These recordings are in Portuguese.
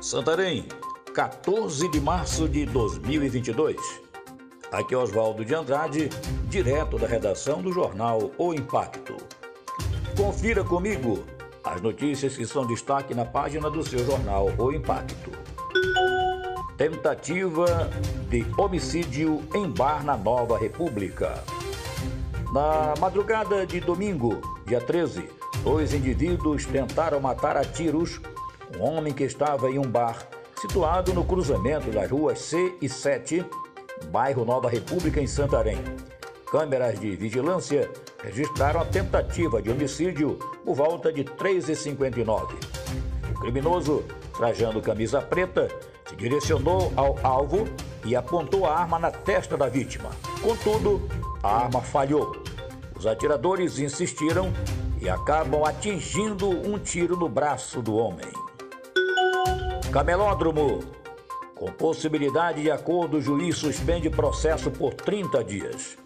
Santarém, 14 de março de 2022. Aqui é Oswaldo de Andrade, direto da redação do jornal O Impacto. Confira comigo as notícias que são destaque na página do seu jornal O Impacto. Tentativa de homicídio em bar na Nova República. Na madrugada de domingo, dia 13, dois indivíduos tentaram matar a tiros um homem que estava em um bar situado no cruzamento das ruas C e 7, bairro Nova República, em Santarém. Câmeras de vigilância registraram a tentativa de homicídio por volta de 3h59. O criminoso, trajando camisa preta, se direcionou ao alvo e apontou a arma na testa da vítima. Contudo, a arma falhou. Os atiradores insistiram e acabam atingindo um tiro no braço do homem. Camelódromo. Com possibilidade de acordo, o juiz suspende processo por 30 dias.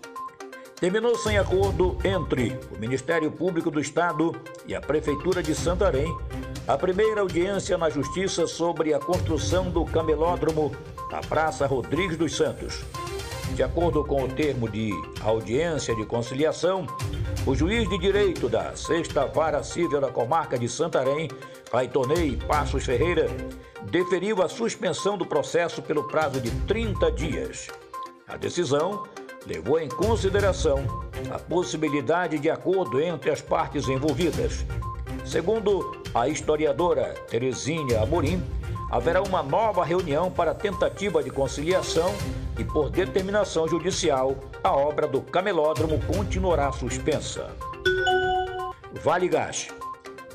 Terminou sem acordo entre o Ministério Público do Estado e a Prefeitura de Santarém a primeira audiência na Justiça sobre a construção do camelódromo na Praça Rodrigues dos Santos. De acordo com o termo de audiência de conciliação, o juiz de direito da Sexta Vara Civil da Comarca de Santarém, Claitonei Passos Ferreira, deferiu a suspensão do processo pelo prazo de 30 dias. A decisão levou em consideração a possibilidade de acordo entre as partes envolvidas. Segundo a historiadora Terezinha Amorim, haverá uma nova reunião para tentativa de conciliação e, por determinação judicial, a obra do camelódromo continuará suspensa. Vale Gás.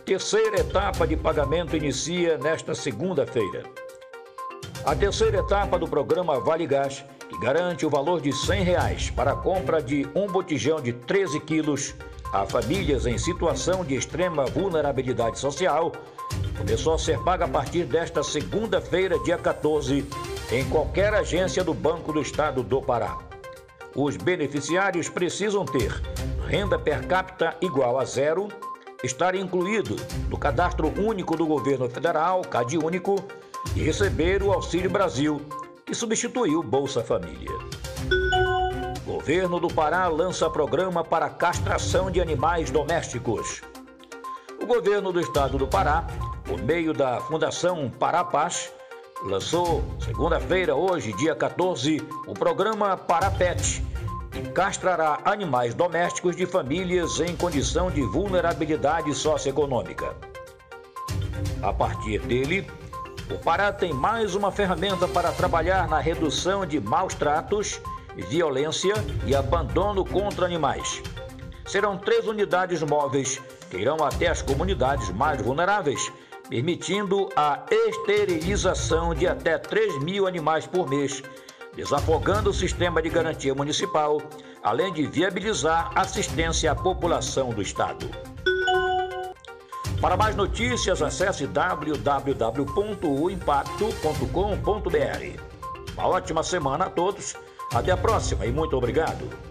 Terceira etapa de pagamento inicia nesta segunda-feira. A terceira etapa do programa Vale Gás, que garante o valor de 100 reais para a compra de um botijão de 13 quilos a famílias em situação de extrema vulnerabilidade social, começou a ser paga a partir desta segunda-feira, dia 14, em qualquer agência do Banco do Estado do Pará. Os beneficiários precisam ter renda per capita igual a zero estar incluído no Cadastro Único do Governo Federal, CadÚnico, e receber o Auxílio Brasil, que substituiu Bolsa Família. Governo do Pará lança programa para castração de animais domésticos. O governo do estado do Pará, por meio da Fundação Pará Paz, lançou segunda-feira, hoje, dia 14, o programa Parapet, e castrará animais domésticos de famílias em condição de vulnerabilidade socioeconômica. A partir dele, o Pará tem mais uma ferramenta para trabalhar na redução de maus tratos, violência e abandono contra animais. Serão três unidades móveis que irão até as comunidades mais vulneráveis, permitindo a esterilização de até 3 mil animais por mês desafogando o sistema de garantia municipal, além de viabilizar assistência à população do Estado. Para mais notícias, acesse www.oimpacto.com.br. Uma ótima semana a todos, até a próxima e muito obrigado.